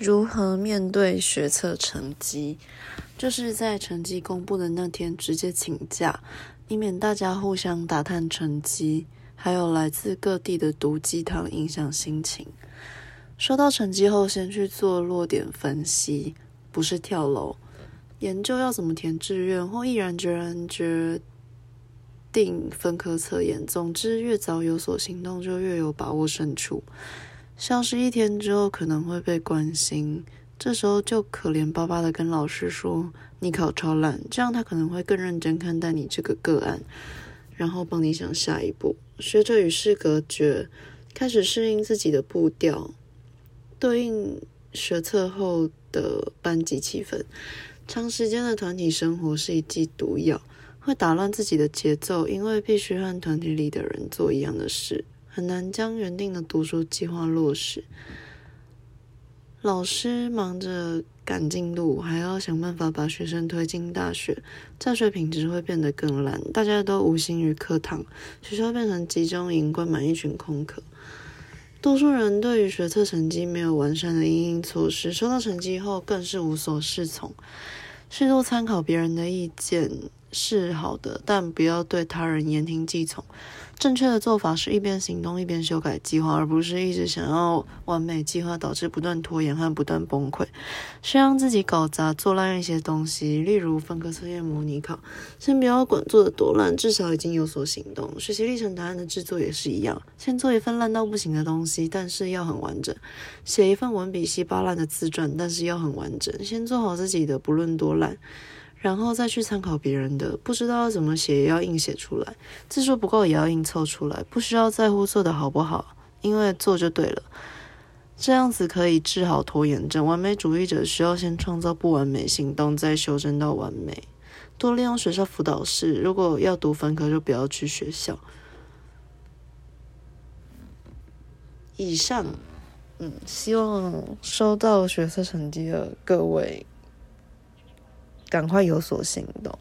如何面对学测成绩？就是在成绩公布的那天直接请假，以免大家互相打探成绩，还有来自各地的毒鸡汤影响心情。收到成绩后，先去做落点分析，不是跳楼，研究要怎么填志愿，或毅然决然决定分科测验。总之，越早有所行动，就越有把握胜出。消失一天之后，可能会被关心，这时候就可怜巴巴的跟老师说：“你考超烂。”这样他可能会更认真看待你这个个案，然后帮你想下一步。学着与世隔绝，开始适应自己的步调，对应学测后的班级气氛。长时间的团体生活是一剂毒药，会打乱自己的节奏，因为必须和团体里的人做一样的事。很难将原定的读书计划落实，老师忙着赶进度，还要想办法把学生推进大学，教学品质会变得更烂。大家都无心于课堂，学校变成集中营，关满一群空壳。多数人对于学测成绩没有完善的应应措施，收到成绩后更是无所适从。适度参考别人的意见是好的，但不要对他人言听计从。正确的做法是一边行动一边修改计划，而不是一直想要完美计划，导致不断拖延和不断崩溃。是让自己搞砸、做烂一些东西，例如分科测验、模拟考。先不要管做的多烂，至少已经有所行动。学习历程答案的制作也是一样，先做一份烂到不行的东西，但是要很完整；写一份文笔稀巴烂的自传，但是要很完整。先做好自己的，不论多烂。然后再去参考别人的，不知道要怎么写也要硬写出来，字数不够也要硬凑出来，不需要在乎做的好不好，因为做就对了。这样子可以治好拖延症。完美主义者需要先创造不完美行动，再修正到完美。多利用学校辅导室，如果要读分科就不要去学校。以上，嗯，希望收到学测成绩的各位。赶快有所行动。